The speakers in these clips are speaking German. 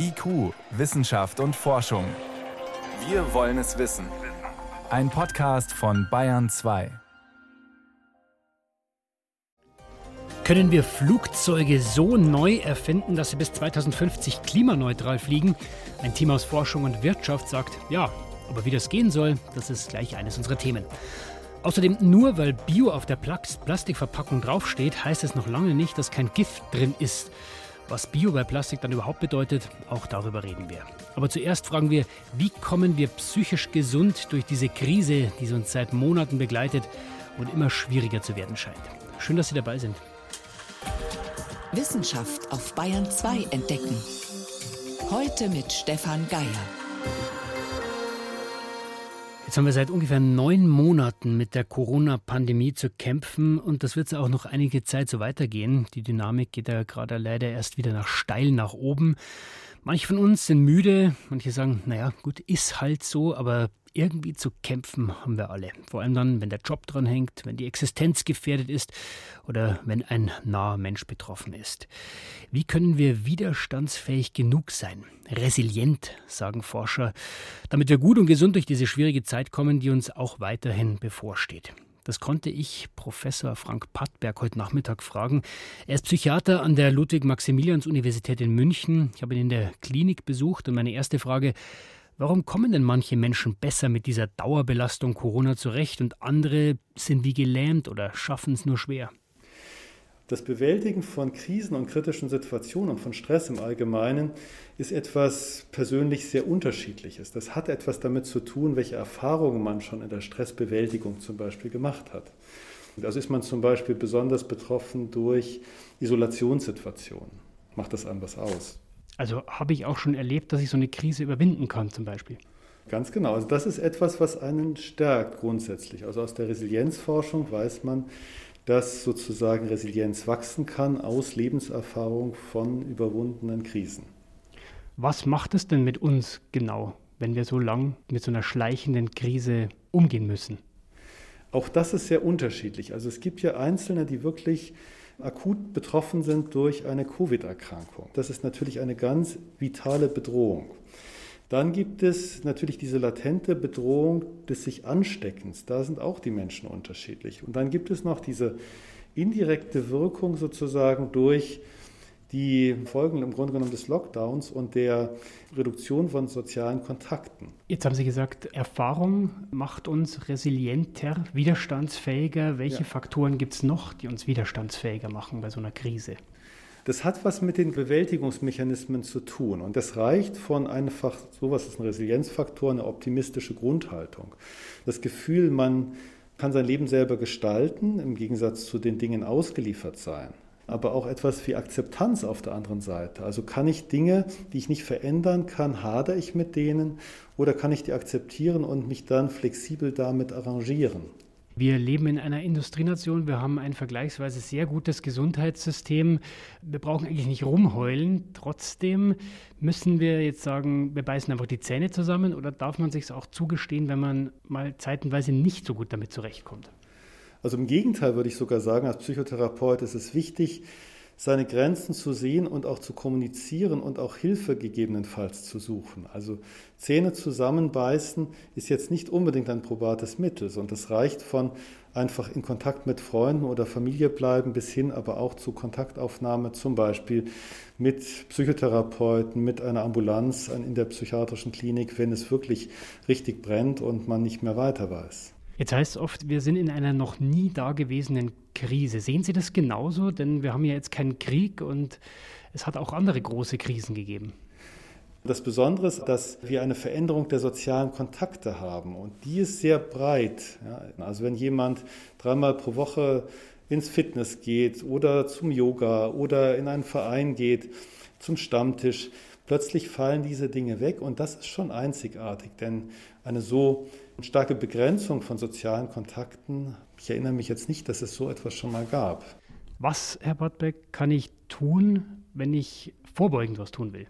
IQ, Wissenschaft und Forschung. Wir wollen es wissen. Ein Podcast von Bayern 2. Können wir Flugzeuge so neu erfinden, dass sie bis 2050 klimaneutral fliegen? Ein Team aus Forschung und Wirtschaft sagt ja. Aber wie das gehen soll, das ist gleich eines unserer Themen. Außerdem, nur weil Bio auf der Plastikverpackung draufsteht, heißt es noch lange nicht, dass kein Gift drin ist. Was Bio bei Plastik dann überhaupt bedeutet, auch darüber reden wir. Aber zuerst fragen wir, wie kommen wir psychisch gesund durch diese Krise, die uns seit Monaten begleitet und immer schwieriger zu werden scheint. Schön, dass Sie dabei sind. Wissenschaft auf Bayern 2 entdecken. Heute mit Stefan Geier. Jetzt haben wir seit ungefähr neun Monaten mit der Corona-Pandemie zu kämpfen und das wird auch noch einige Zeit so weitergehen. Die Dynamik geht ja gerade leider erst wieder nach steil nach oben. Manche von uns sind müde, manche sagen, naja, gut, ist halt so, aber irgendwie zu kämpfen haben wir alle. Vor allem dann, wenn der Job dran hängt, wenn die Existenz gefährdet ist oder wenn ein naher Mensch betroffen ist. Wie können wir widerstandsfähig genug sein? Resilient, sagen Forscher, damit wir gut und gesund durch diese schwierige Zeit kommen, die uns auch weiterhin bevorsteht. Das konnte ich Professor Frank Pattberg heute Nachmittag fragen. Er ist Psychiater an der Ludwig-Maximilians-Universität in München. Ich habe ihn in der Klinik besucht und meine erste Frage, Warum kommen denn manche Menschen besser mit dieser Dauerbelastung Corona zurecht und andere sind wie gelähmt oder schaffen es nur schwer? Das Bewältigen von Krisen und kritischen Situationen und von Stress im Allgemeinen ist etwas persönlich sehr Unterschiedliches. Das hat etwas damit zu tun, welche Erfahrungen man schon in der Stressbewältigung zum Beispiel gemacht hat. Also ist man zum Beispiel besonders betroffen durch Isolationssituationen. Macht das einem was aus? Also habe ich auch schon erlebt, dass ich so eine Krise überwinden kann zum Beispiel. Ganz genau. Also das ist etwas, was einen stärkt grundsätzlich. Also aus der Resilienzforschung weiß man, dass sozusagen Resilienz wachsen kann aus Lebenserfahrung von überwundenen Krisen. Was macht es denn mit uns genau, wenn wir so lang mit so einer schleichenden Krise umgehen müssen? Auch das ist sehr unterschiedlich. Also es gibt ja Einzelne, die wirklich akut betroffen sind durch eine Covid-Erkrankung. Das ist natürlich eine ganz vitale Bedrohung. Dann gibt es natürlich diese latente Bedrohung des sich Ansteckens. Da sind auch die Menschen unterschiedlich. Und dann gibt es noch diese indirekte Wirkung sozusagen durch die Folgen im Grunde genommen des Lockdowns und der Reduktion von sozialen Kontakten. Jetzt haben Sie gesagt, Erfahrung macht uns resilienter, widerstandsfähiger. Welche ja. Faktoren gibt es noch, die uns widerstandsfähiger machen bei so einer Krise? Das hat was mit den Bewältigungsmechanismen zu tun. Und das reicht von einfach, sowas ist ein Resilienzfaktor, eine optimistische Grundhaltung. Das Gefühl, man kann sein Leben selber gestalten, im Gegensatz zu den Dingen ausgeliefert sein aber auch etwas wie Akzeptanz auf der anderen Seite. Also kann ich Dinge, die ich nicht verändern kann, hader ich mit denen oder kann ich die akzeptieren und mich dann flexibel damit arrangieren? Wir leben in einer Industrienation, wir haben ein vergleichsweise sehr gutes Gesundheitssystem. Wir brauchen eigentlich nicht rumheulen. Trotzdem müssen wir jetzt sagen, wir beißen einfach die Zähne zusammen oder darf man sich auch zugestehen, wenn man mal zeitenweise nicht so gut damit zurechtkommt? Also im Gegenteil würde ich sogar sagen, als Psychotherapeut ist es wichtig, seine Grenzen zu sehen und auch zu kommunizieren und auch Hilfe gegebenenfalls zu suchen. Also Zähne zusammenbeißen ist jetzt nicht unbedingt ein probates Mittel, sondern das reicht von einfach in Kontakt mit Freunden oder Familie bleiben bis hin aber auch zu Kontaktaufnahme zum Beispiel mit Psychotherapeuten, mit einer Ambulanz in der psychiatrischen Klinik, wenn es wirklich richtig brennt und man nicht mehr weiter weiß. Jetzt heißt es oft, wir sind in einer noch nie dagewesenen Krise. Sehen Sie das genauso? Denn wir haben ja jetzt keinen Krieg und es hat auch andere große Krisen gegeben. Das Besondere ist, dass wir eine Veränderung der sozialen Kontakte haben und die ist sehr breit. Also wenn jemand dreimal pro Woche ins Fitness geht oder zum Yoga oder in einen Verein geht, zum Stammtisch, plötzlich fallen diese Dinge weg und das ist schon einzigartig, denn eine so starke Begrenzung von sozialen Kontakten. Ich erinnere mich jetzt nicht, dass es so etwas schon mal gab. Was, Herr Bartbeck, kann ich tun, wenn ich vorbeugend was tun will?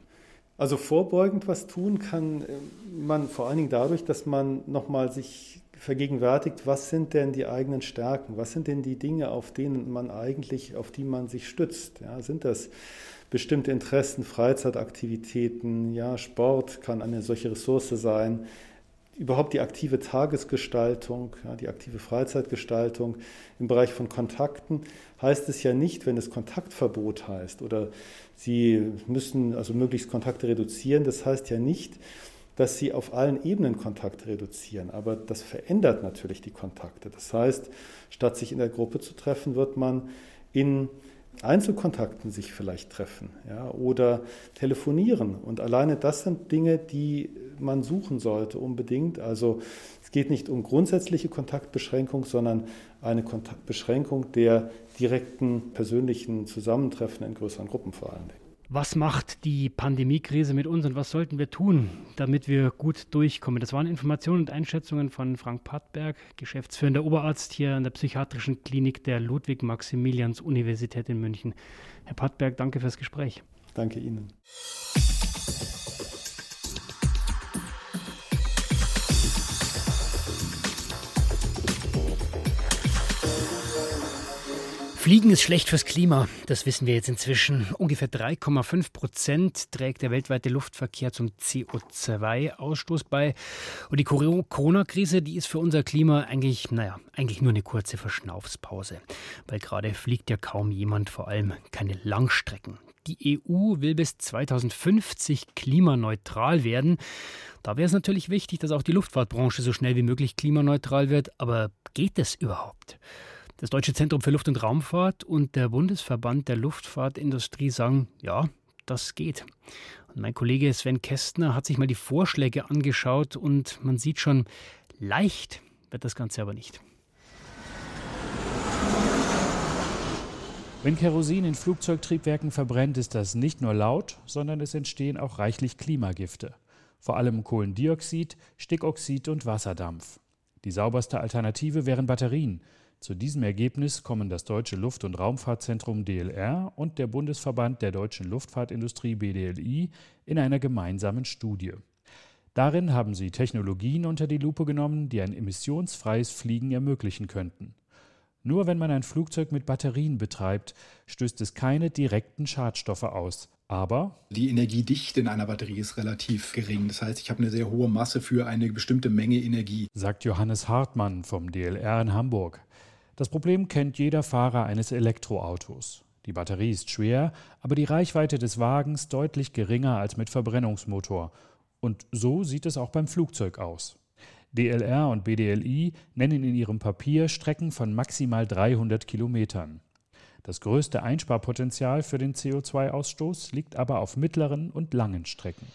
Also vorbeugend was tun kann äh, man vor allen Dingen dadurch, dass man nochmal sich vergegenwärtigt, was sind denn die eigenen Stärken, was sind denn die Dinge, auf denen man eigentlich, auf die man sich stützt. Ja, sind das bestimmte Interessen, Freizeitaktivitäten, ja, Sport kann eine solche Ressource sein, überhaupt die aktive Tagesgestaltung, ja, die aktive Freizeitgestaltung im Bereich von Kontakten heißt es ja nicht, wenn es Kontaktverbot heißt oder Sie müssen also möglichst Kontakte reduzieren, das heißt ja nicht, dass Sie auf allen Ebenen Kontakte reduzieren, aber das verändert natürlich die Kontakte. Das heißt, statt sich in der Gruppe zu treffen, wird man in Einzelkontakten sich vielleicht treffen ja, oder telefonieren. Und alleine das sind Dinge, die man suchen sollte unbedingt. Also es geht nicht um grundsätzliche Kontaktbeschränkung, sondern eine Beschränkung der direkten persönlichen Zusammentreffen in größeren Gruppen vor allen Dingen. Was macht die Pandemiekrise mit uns und was sollten wir tun, damit wir gut durchkommen? Das waren Informationen und Einschätzungen von Frank Pattberg, geschäftsführender Oberarzt hier an der Psychiatrischen Klinik der Ludwig-Maximilians-Universität in München. Herr Pattberg, danke fürs Gespräch. Danke Ihnen. Fliegen ist schlecht fürs Klima, das wissen wir jetzt inzwischen. Ungefähr 3,5 Prozent trägt der weltweite Luftverkehr zum CO2-Ausstoß bei. Und die Corona-Krise, die ist für unser Klima eigentlich, naja, eigentlich nur eine kurze Verschnaufspause. Weil gerade fliegt ja kaum jemand, vor allem keine Langstrecken. Die EU will bis 2050 klimaneutral werden. Da wäre es natürlich wichtig, dass auch die Luftfahrtbranche so schnell wie möglich klimaneutral wird. Aber geht es überhaupt? Das Deutsche Zentrum für Luft- und Raumfahrt und der Bundesverband der Luftfahrtindustrie sagen, ja, das geht. Und mein Kollege Sven Kästner hat sich mal die Vorschläge angeschaut und man sieht schon, leicht wird das Ganze aber nicht. Wenn Kerosin in Flugzeugtriebwerken verbrennt, ist das nicht nur laut, sondern es entstehen auch reichlich Klimagifte. Vor allem Kohlendioxid, Stickoxid und Wasserdampf. Die sauberste Alternative wären Batterien. Zu diesem Ergebnis kommen das Deutsche Luft- und Raumfahrtzentrum DLR und der Bundesverband der deutschen Luftfahrtindustrie BDLI in einer gemeinsamen Studie. Darin haben sie Technologien unter die Lupe genommen, die ein emissionsfreies Fliegen ermöglichen könnten. Nur wenn man ein Flugzeug mit Batterien betreibt, stößt es keine direkten Schadstoffe aus. Aber die Energiedichte in einer Batterie ist relativ gering. Das heißt, ich habe eine sehr hohe Masse für eine bestimmte Menge Energie. Sagt Johannes Hartmann vom DLR in Hamburg. Das Problem kennt jeder Fahrer eines Elektroautos. Die Batterie ist schwer, aber die Reichweite des Wagens deutlich geringer als mit Verbrennungsmotor. Und so sieht es auch beim Flugzeug aus. DLR und BDLI nennen in ihrem Papier Strecken von maximal 300 Kilometern. Das größte Einsparpotenzial für den CO2-Ausstoß liegt aber auf mittleren und langen Strecken.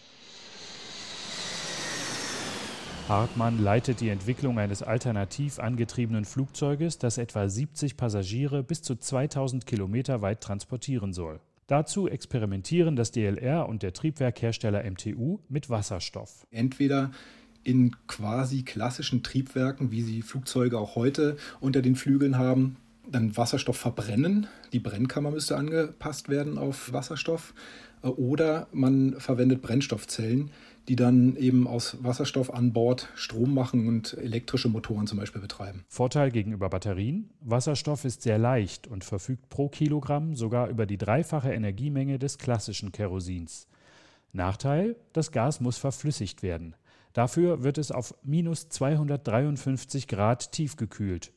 Hartmann leitet die Entwicklung eines alternativ angetriebenen Flugzeuges, das etwa 70 Passagiere bis zu 2000 Kilometer weit transportieren soll. Dazu experimentieren das DLR und der Triebwerkhersteller MTU mit Wasserstoff. Entweder in quasi klassischen Triebwerken, wie sie Flugzeuge auch heute unter den Flügeln haben, dann Wasserstoff verbrennen. Die Brennkammer müsste angepasst werden auf Wasserstoff. Oder man verwendet Brennstoffzellen, die dann eben aus Wasserstoff an Bord Strom machen und elektrische Motoren zum Beispiel betreiben. Vorteil gegenüber Batterien? Wasserstoff ist sehr leicht und verfügt pro Kilogramm sogar über die dreifache Energiemenge des klassischen Kerosins. Nachteil? Das Gas muss verflüssigt werden. Dafür wird es auf minus 253 Grad tiefgekühlt.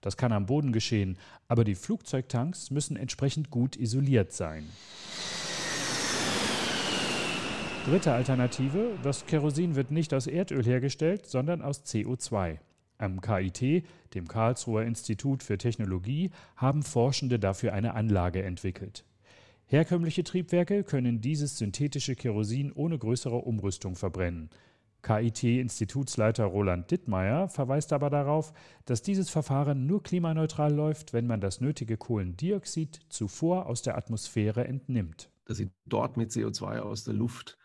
Das kann am Boden geschehen, aber die Flugzeugtanks müssen entsprechend gut isoliert sein. Dritte Alternative, das Kerosin wird nicht aus Erdöl hergestellt, sondern aus CO2. Am KIT, dem Karlsruher Institut für Technologie, haben Forschende dafür eine Anlage entwickelt. Herkömmliche Triebwerke können dieses synthetische Kerosin ohne größere Umrüstung verbrennen. KIT-Institutsleiter Roland Dittmeier verweist aber darauf, dass dieses Verfahren nur klimaneutral läuft, wenn man das nötige Kohlendioxid zuvor aus der Atmosphäre entnimmt. Dass sie dort mit CO2 aus der Luft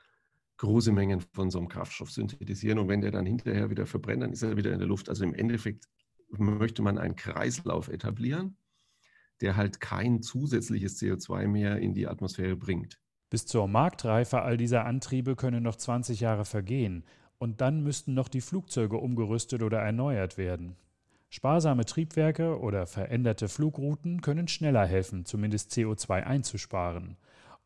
große Mengen von so einem Kraftstoff synthetisieren und wenn der dann hinterher wieder verbrennt, dann ist er wieder in der Luft. Also im Endeffekt möchte man einen Kreislauf etablieren, der halt kein zusätzliches CO2 mehr in die Atmosphäre bringt. Bis zur Marktreife all dieser Antriebe können noch 20 Jahre vergehen. Und dann müssten noch die Flugzeuge umgerüstet oder erneuert werden. Sparsame Triebwerke oder veränderte Flugrouten können schneller helfen, zumindest CO2 einzusparen.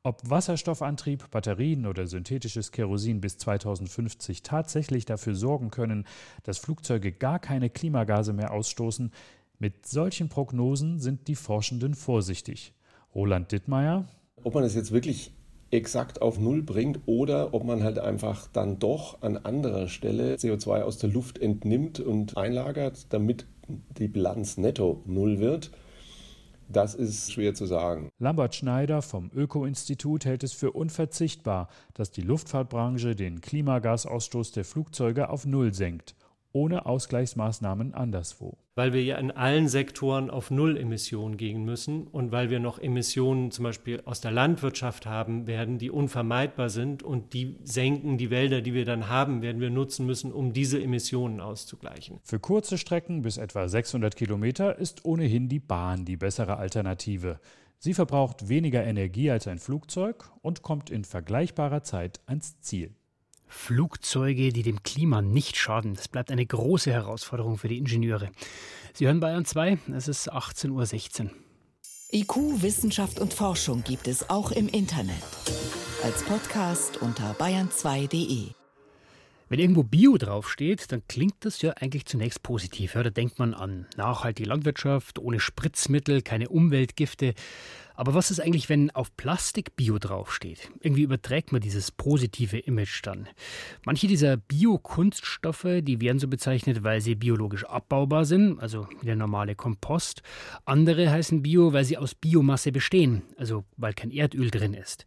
Ob Wasserstoffantrieb, Batterien oder synthetisches Kerosin bis 2050 tatsächlich dafür sorgen können, dass Flugzeuge gar keine Klimagase mehr ausstoßen, mit solchen Prognosen sind die Forschenden vorsichtig. Roland Dittmeier. Ob man es jetzt wirklich exakt auf Null bringt oder ob man halt einfach dann doch an anderer Stelle CO2 aus der Luft entnimmt und einlagert, damit die Bilanz netto Null wird, das ist schwer zu sagen. Lambert Schneider vom Öko-Institut hält es für unverzichtbar, dass die Luftfahrtbranche den Klimagasausstoß der Flugzeuge auf Null senkt ohne Ausgleichsmaßnahmen anderswo. Weil wir ja in allen Sektoren auf Null-Emissionen gehen müssen und weil wir noch Emissionen zum Beispiel aus der Landwirtschaft haben werden, die unvermeidbar sind und die senken die Wälder, die wir dann haben, werden wir nutzen müssen, um diese Emissionen auszugleichen. Für kurze Strecken bis etwa 600 Kilometer ist ohnehin die Bahn die bessere Alternative. Sie verbraucht weniger Energie als ein Flugzeug und kommt in vergleichbarer Zeit ans Ziel. Flugzeuge, die dem Klima nicht schaden. Das bleibt eine große Herausforderung für die Ingenieure. Sie hören Bayern 2, es ist 18.16 Uhr. IQ, Wissenschaft und Forschung gibt es auch im Internet. Als Podcast unter bayern2.de. Wenn irgendwo Bio draufsteht, dann klingt das ja eigentlich zunächst positiv. Ja, da denkt man an nachhaltige Landwirtschaft, ohne Spritzmittel, keine Umweltgifte. Aber was ist eigentlich, wenn auf Plastik Bio draufsteht? Irgendwie überträgt man dieses positive Image dann. Manche dieser Bio-Kunststoffe, die werden so bezeichnet, weil sie biologisch abbaubar sind, also wie der normale Kompost. Andere heißen Bio, weil sie aus Biomasse bestehen, also weil kein Erdöl drin ist.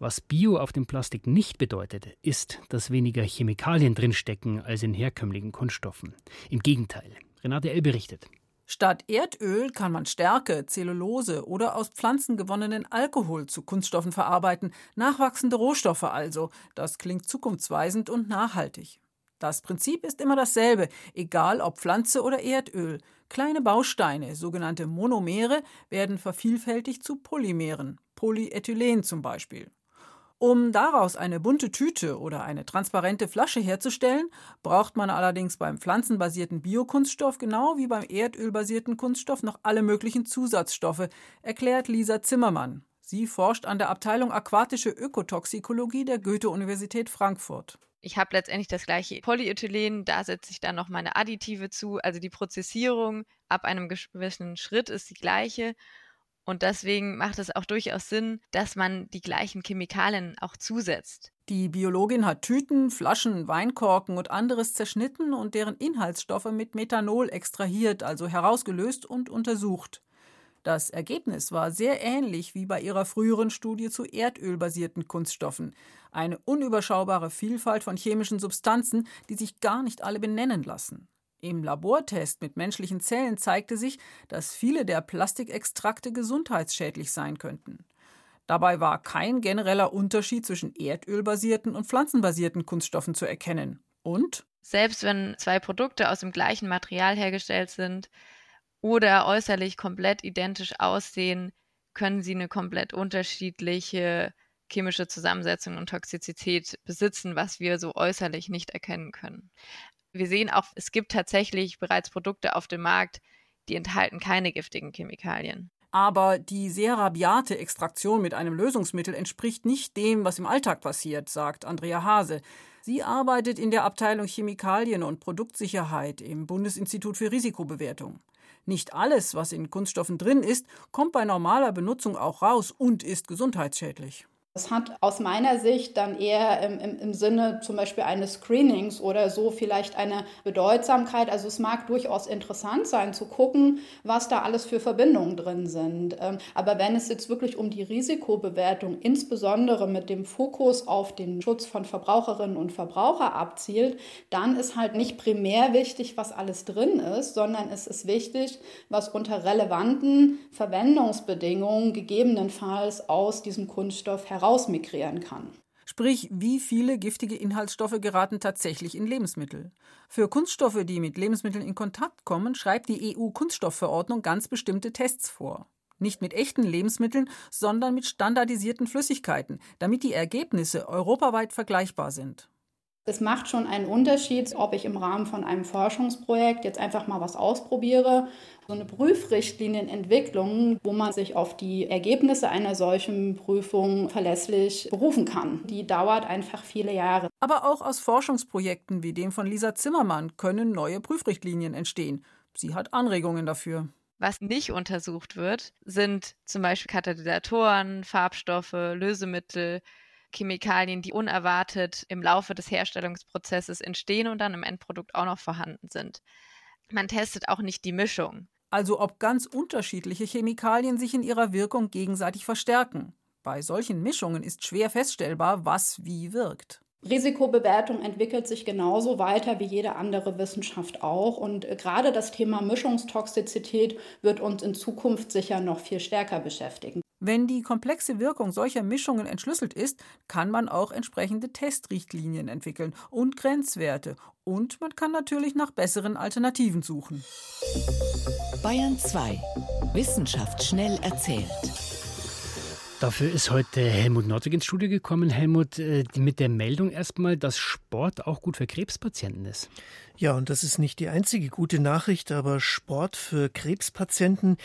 Was Bio auf dem Plastik nicht bedeutet, ist, dass weniger Chemikalien drinstecken als in herkömmlichen Kunststoffen. Im Gegenteil. Renate L. berichtet. Statt Erdöl kann man Stärke, Zellulose oder aus Pflanzen gewonnenen Alkohol zu Kunststoffen verarbeiten, nachwachsende Rohstoffe also. Das klingt zukunftsweisend und nachhaltig. Das Prinzip ist immer dasselbe, egal ob Pflanze oder Erdöl. Kleine Bausteine, sogenannte Monomere, werden vervielfältigt zu Polymeren, Polyethylen zum Beispiel. Um daraus eine bunte Tüte oder eine transparente Flasche herzustellen, braucht man allerdings beim pflanzenbasierten Biokunststoff genau wie beim erdölbasierten Kunststoff noch alle möglichen Zusatzstoffe, erklärt Lisa Zimmermann. Sie forscht an der Abteilung Aquatische Ökotoxikologie der Goethe-Universität Frankfurt. Ich habe letztendlich das gleiche Polyethylen, da setze ich dann noch meine Additive zu. Also die Prozessierung ab einem gewissen Schritt ist die gleiche. Und deswegen macht es auch durchaus Sinn, dass man die gleichen Chemikalien auch zusetzt. Die Biologin hat Tüten, Flaschen, Weinkorken und anderes zerschnitten und deren Inhaltsstoffe mit Methanol extrahiert, also herausgelöst und untersucht. Das Ergebnis war sehr ähnlich wie bei ihrer früheren Studie zu erdölbasierten Kunststoffen. Eine unüberschaubare Vielfalt von chemischen Substanzen, die sich gar nicht alle benennen lassen. Im Labortest mit menschlichen Zellen zeigte sich, dass viele der Plastikextrakte gesundheitsschädlich sein könnten. Dabei war kein genereller Unterschied zwischen erdölbasierten und pflanzenbasierten Kunststoffen zu erkennen. Und? Selbst wenn zwei Produkte aus dem gleichen Material hergestellt sind oder äußerlich komplett identisch aussehen, können sie eine komplett unterschiedliche chemische Zusammensetzung und Toxizität besitzen, was wir so äußerlich nicht erkennen können. Wir sehen auch, es gibt tatsächlich bereits Produkte auf dem Markt, die enthalten keine giftigen Chemikalien. Aber die sehr rabiate Extraktion mit einem Lösungsmittel entspricht nicht dem, was im Alltag passiert, sagt Andrea Hase. Sie arbeitet in der Abteilung Chemikalien und Produktsicherheit im Bundesinstitut für Risikobewertung. Nicht alles, was in Kunststoffen drin ist, kommt bei normaler Benutzung auch raus und ist gesundheitsschädlich. Es hat aus meiner Sicht dann eher im, im, im, Sinne zum Beispiel eines Screenings oder so vielleicht eine Bedeutsamkeit. Also es mag durchaus interessant sein zu gucken, was da alles für Verbindungen drin sind. Ähm, aber wenn es jetzt wirklich um die Risikobewertung, insbesondere mit dem Fokus auf den Schutz von Verbraucherinnen und Verbrauchern abzielt, dann ist halt nicht primär wichtig, was alles drin ist, sondern es ist wichtig, was unter relevanten Verwendungsbedingungen gegebenenfalls aus diesem Kunststoff heraus herausmigrieren kann. Sprich, wie viele giftige Inhaltsstoffe geraten tatsächlich in Lebensmittel? Für Kunststoffe, die mit Lebensmitteln in Kontakt kommen, schreibt die EU-Kunststoffverordnung ganz bestimmte Tests vor. Nicht mit echten Lebensmitteln, sondern mit standardisierten Flüssigkeiten, damit die Ergebnisse europaweit vergleichbar sind. Es macht schon einen Unterschied, ob ich im Rahmen von einem Forschungsprojekt jetzt einfach mal was ausprobiere. So eine Prüfrichtlinienentwicklung, wo man sich auf die Ergebnisse einer solchen Prüfung verlässlich berufen kann, die dauert einfach viele Jahre. Aber auch aus Forschungsprojekten wie dem von Lisa Zimmermann können neue Prüfrichtlinien entstehen. Sie hat Anregungen dafür. Was nicht untersucht wird, sind zum Beispiel Katalysatoren, Farbstoffe, Lösemittel, Chemikalien, die unerwartet im Laufe des Herstellungsprozesses entstehen und dann im Endprodukt auch noch vorhanden sind. Man testet auch nicht die Mischung. Also ob ganz unterschiedliche Chemikalien sich in ihrer Wirkung gegenseitig verstärken. Bei solchen Mischungen ist schwer feststellbar, was wie wirkt. Risikobewertung entwickelt sich genauso weiter wie jede andere Wissenschaft auch. Und äh, gerade das Thema Mischungstoxizität wird uns in Zukunft sicher noch viel stärker beschäftigen. Wenn die komplexe Wirkung solcher Mischungen entschlüsselt ist, kann man auch entsprechende Testrichtlinien entwickeln und Grenzwerte. Und man kann natürlich nach besseren Alternativen suchen. Bayern 2. Wissenschaft schnell erzählt. Dafür ist heute Helmut Nordwig ins Studio gekommen. Helmut, äh, mit der Meldung erstmal, dass Sport auch gut für Krebspatienten ist. Ja, und das ist nicht die einzige gute Nachricht, aber Sport für Krebspatienten,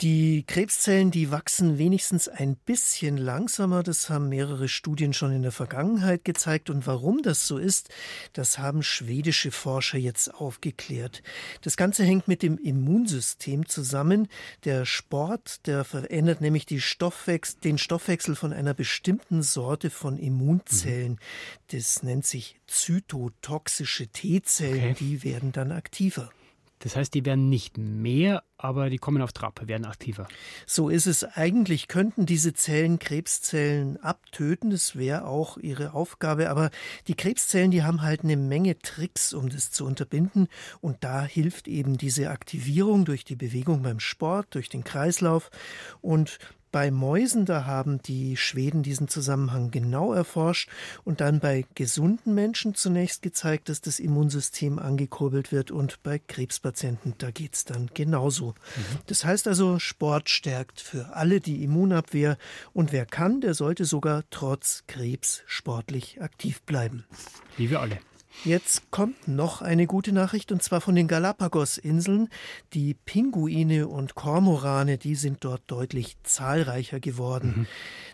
die Krebszellen, die wachsen wenigstens ein bisschen langsamer. Das haben mehrere Studien schon in der Vergangenheit gezeigt. Und warum das so ist, das haben schwedische Forscher jetzt aufgeklärt. Das Ganze hängt mit dem Immunsystem zusammen. Der Sport, der verändert nämlich Stoffwechsel, den Stoffwechsel von einer bestimmten Sorte von Immunzellen. Mhm. Das nennt sich zytotoxische T-Zellen. Okay. Die werden dann aktiver. Das heißt, die werden nicht mehr, aber die kommen auf Trab, werden aktiver. So ist es. Eigentlich könnten diese Zellen Krebszellen abtöten. Das wäre auch ihre Aufgabe. Aber die Krebszellen, die haben halt eine Menge Tricks, um das zu unterbinden. Und da hilft eben diese Aktivierung durch die Bewegung beim Sport, durch den Kreislauf. Und bei Mäusen, da haben die Schweden diesen Zusammenhang genau erforscht und dann bei gesunden Menschen zunächst gezeigt, dass das Immunsystem angekurbelt wird und bei Krebspatienten, da geht es dann genauso. Mhm. Das heißt also, Sport stärkt für alle die Immunabwehr und wer kann, der sollte sogar trotz Krebs sportlich aktiv bleiben. Wie wir alle. Jetzt kommt noch eine gute Nachricht und zwar von den Galapagos-Inseln. Die Pinguine und Kormorane, die sind dort deutlich zahlreicher geworden. Mhm.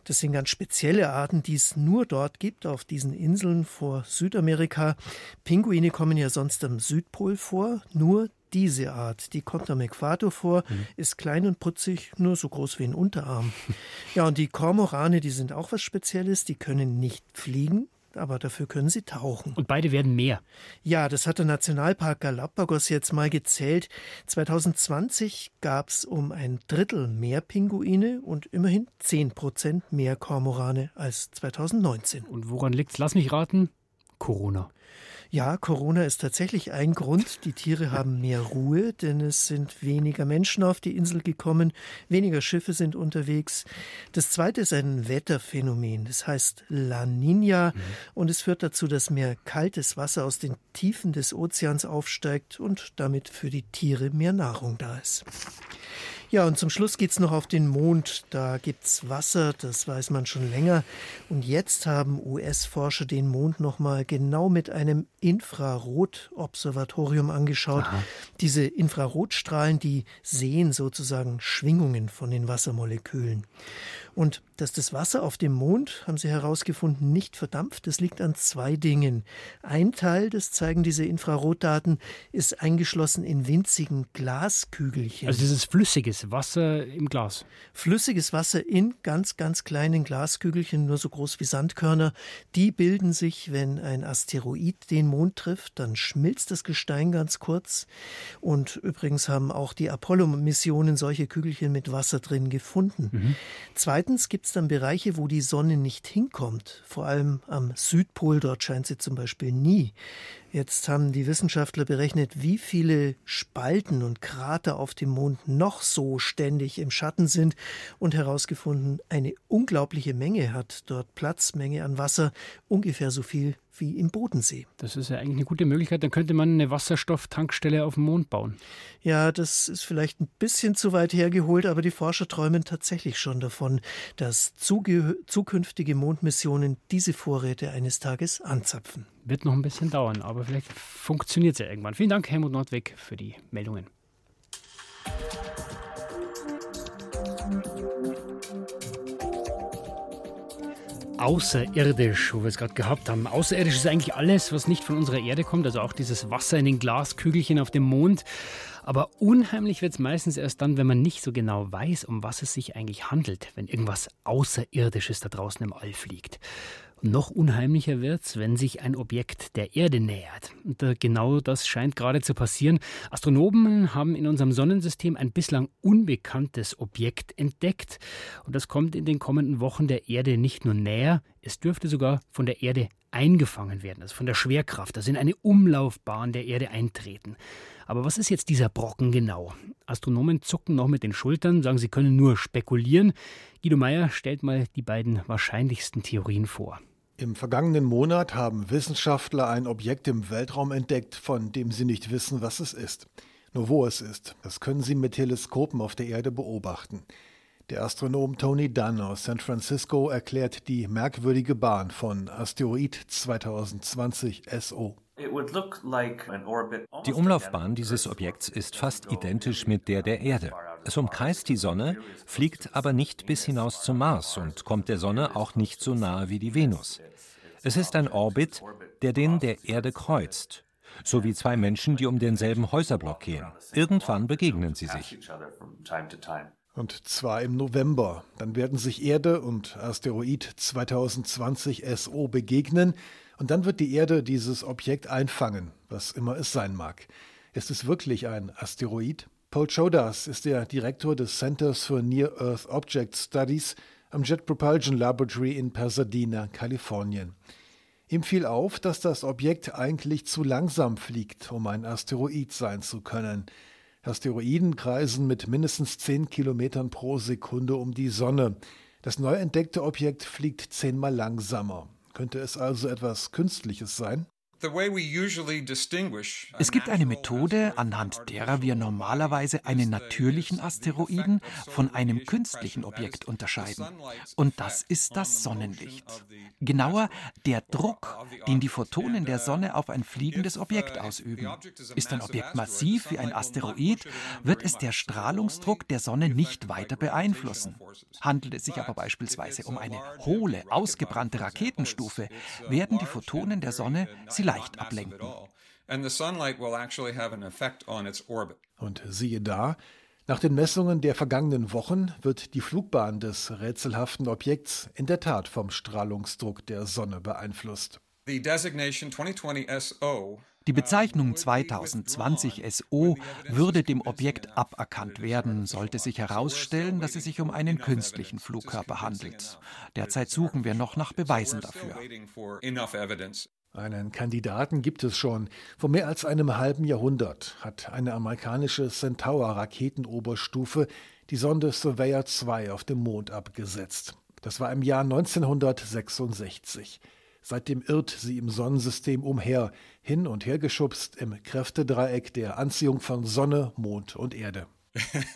Das sind ganz spezielle Arten, die es nur dort gibt, auf diesen Inseln vor Südamerika. Pinguine kommen ja sonst am Südpol vor, nur diese Art, die kommt am Äquator vor, mhm. ist klein und putzig, nur so groß wie ein Unterarm. Ja, und die Kormorane, die sind auch was Spezielles, die können nicht fliegen, aber dafür können sie tauchen. Und beide werden mehr. Ja, das hat der Nationalpark Galapagos jetzt mal gezählt. 2020 gab es um ein Drittel mehr Pinguine und immerhin 10 Prozent mehr Kormorane als 2019. Und woran liegt's? Lass mich raten. Corona. Ja, Corona ist tatsächlich ein Grund. Die Tiere haben mehr Ruhe, denn es sind weniger Menschen auf die Insel gekommen, weniger Schiffe sind unterwegs. Das zweite ist ein Wetterphänomen, das heißt La Nina mhm. und es führt dazu, dass mehr kaltes Wasser aus den Tiefen des Ozeans aufsteigt und damit für die Tiere mehr Nahrung da ist. Ja, und zum Schluss geht's noch auf den Mond. Da gibt's Wasser, das weiß man schon länger. Und jetzt haben US-Forscher den Mond nochmal genau mit einem Infrarot-Observatorium angeschaut. Aha. Diese Infrarotstrahlen, die sehen sozusagen Schwingungen von den Wassermolekülen. Und dass das Wasser auf dem Mond, haben sie herausgefunden, nicht verdampft, das liegt an zwei Dingen. Ein Teil, das zeigen diese Infrarotdaten, ist eingeschlossen in winzigen Glaskügelchen. Also das ist flüssiges Wasser im Glas. Flüssiges Wasser in ganz, ganz kleinen Glaskügelchen, nur so groß wie Sandkörner. Die bilden sich, wenn ein Asteroid den Mond trifft, dann schmilzt das Gestein ganz kurz. Und übrigens haben auch die Apollo-Missionen solche Kügelchen mit Wasser drin gefunden. Mhm. Zweitens gibt es dann Bereiche, wo die Sonne nicht hinkommt. Vor allem am Südpol, dort scheint sie zum Beispiel nie. Jetzt haben die Wissenschaftler berechnet, wie viele Spalten und Krater auf dem Mond noch so ständig im Schatten sind und herausgefunden, eine unglaubliche Menge hat dort Platz, Menge an Wasser, ungefähr so viel wie im Bodensee. Das ist ja eigentlich eine gute Möglichkeit. Dann könnte man eine Wasserstofftankstelle auf dem Mond bauen. Ja, das ist vielleicht ein bisschen zu weit hergeholt, aber die Forscher träumen tatsächlich schon davon, dass zukünftige Mondmissionen diese Vorräte eines Tages anzapfen. Wird noch ein bisschen dauern, aber vielleicht funktioniert es ja irgendwann. Vielen Dank, Helmut Nordweg, für die Meldungen. Außerirdisch, wo wir es gerade gehabt haben. Außerirdisch ist eigentlich alles, was nicht von unserer Erde kommt, also auch dieses Wasser in den Glaskügelchen auf dem Mond. Aber unheimlich wird es meistens erst dann, wenn man nicht so genau weiß, um was es sich eigentlich handelt, wenn irgendwas Außerirdisches da draußen im All fliegt. Noch unheimlicher wird's, wenn sich ein Objekt der Erde nähert. Und äh, genau das scheint gerade zu passieren. Astronomen haben in unserem Sonnensystem ein bislang unbekanntes Objekt entdeckt. Und das kommt in den kommenden Wochen der Erde nicht nur näher, es dürfte sogar von der Erde eingefangen werden, also von der Schwerkraft, also in eine Umlaufbahn der Erde eintreten. Aber was ist jetzt dieser Brocken genau? Astronomen zucken noch mit den Schultern, sagen, sie können nur spekulieren. Guido Meyer stellt mal die beiden wahrscheinlichsten Theorien vor. Im vergangenen Monat haben Wissenschaftler ein Objekt im Weltraum entdeckt, von dem sie nicht wissen, was es ist. Nur wo es ist, das können sie mit Teleskopen auf der Erde beobachten. Der Astronom Tony Dunn aus San Francisco erklärt die merkwürdige Bahn von Asteroid 2020 SO. Die Umlaufbahn dieses Objekts ist fast identisch mit der der Erde. Es umkreist die Sonne, fliegt aber nicht bis hinaus zum Mars und kommt der Sonne auch nicht so nahe wie die Venus. Es ist ein Orbit, der den der Erde kreuzt, so wie zwei Menschen, die um denselben Häuserblock gehen. Irgendwann begegnen sie sich. Und zwar im November. Dann werden sich Erde und Asteroid 2020 SO begegnen und dann wird die Erde dieses Objekt einfangen, was immer es sein mag. Ist es wirklich ein Asteroid? Paul Chodas ist der Direktor des Centers for Near Earth Object Studies am Jet Propulsion Laboratory in Pasadena, Kalifornien. Ihm fiel auf, dass das Objekt eigentlich zu langsam fliegt, um ein Asteroid sein zu können. Asteroiden kreisen mit mindestens 10 Kilometern pro Sekunde um die Sonne. Das neu entdeckte Objekt fliegt zehnmal langsamer. Könnte es also etwas Künstliches sein? Es gibt eine Methode, anhand derer wir normalerweise einen natürlichen Asteroiden von einem künstlichen Objekt unterscheiden. Und das ist das Sonnenlicht. Genauer der Druck, den die Photonen der Sonne auf ein fliegendes Objekt ausüben. Ist ein Objekt massiv wie ein Asteroid, wird es der Strahlungsdruck der Sonne nicht weiter beeinflussen. Handelt es sich aber beispielsweise um eine hohle, ausgebrannte Raketenstufe, werden die Photonen der Sonne sie leicht ablenken. Und siehe da, nach den Messungen der vergangenen Wochen wird die Flugbahn des rätselhaften Objekts in der Tat vom Strahlungsdruck der Sonne beeinflusst. Die Bezeichnung 2020 SO würde dem Objekt aberkannt werden, sollte sich herausstellen, dass es sich um einen künstlichen Flugkörper handelt. Derzeit suchen wir noch nach Beweisen dafür. Einen Kandidaten gibt es schon. Vor mehr als einem halben Jahrhundert hat eine amerikanische Centaur-Raketenoberstufe die Sonde Surveyor 2 auf dem Mond abgesetzt. Das war im Jahr 1966. Seitdem irrt sie im Sonnensystem umher, hin und her geschubst im Kräftedreieck der Anziehung von Sonne, Mond und Erde.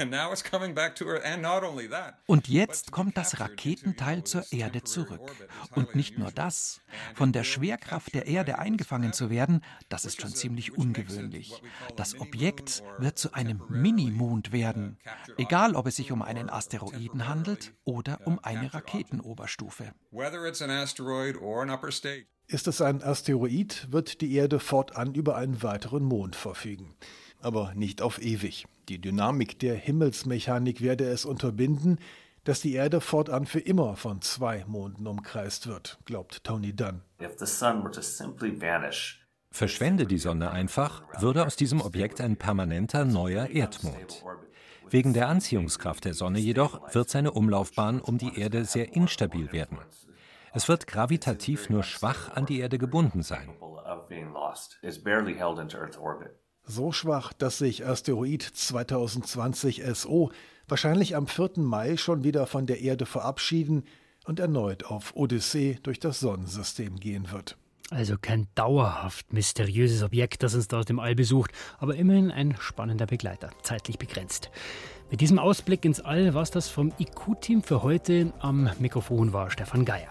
Und jetzt kommt das Raketenteil zur Erde zurück. Und nicht nur das. Von der Schwerkraft der Erde eingefangen zu werden, das ist schon ziemlich ungewöhnlich. Das Objekt wird zu einem Minimond werden, egal ob es sich um einen Asteroiden handelt oder um eine Raketenoberstufe. Ist es ein Asteroid, wird die Erde fortan über einen weiteren Mond verfügen. Aber nicht auf ewig. Die Dynamik der Himmelsmechanik werde es unterbinden, dass die Erde fortan für immer von zwei Monden umkreist wird, glaubt Tony Dunn. Verschwende die Sonne einfach, würde aus diesem Objekt ein permanenter neuer Erdmond. Wegen der Anziehungskraft der Sonne jedoch wird seine Umlaufbahn um die Erde sehr instabil werden. Es wird gravitativ nur schwach an die Erde gebunden sein so schwach, dass sich Asteroid 2020 SO wahrscheinlich am 4. Mai schon wieder von der Erde verabschieden und erneut auf Odyssee durch das Sonnensystem gehen wird. Also kein dauerhaft mysteriöses Objekt, das uns da aus dem All besucht, aber immerhin ein spannender Begleiter, zeitlich begrenzt. Mit diesem Ausblick ins All war es das vom IQ-Team für heute. Am Mikrofon war Stefan Geier.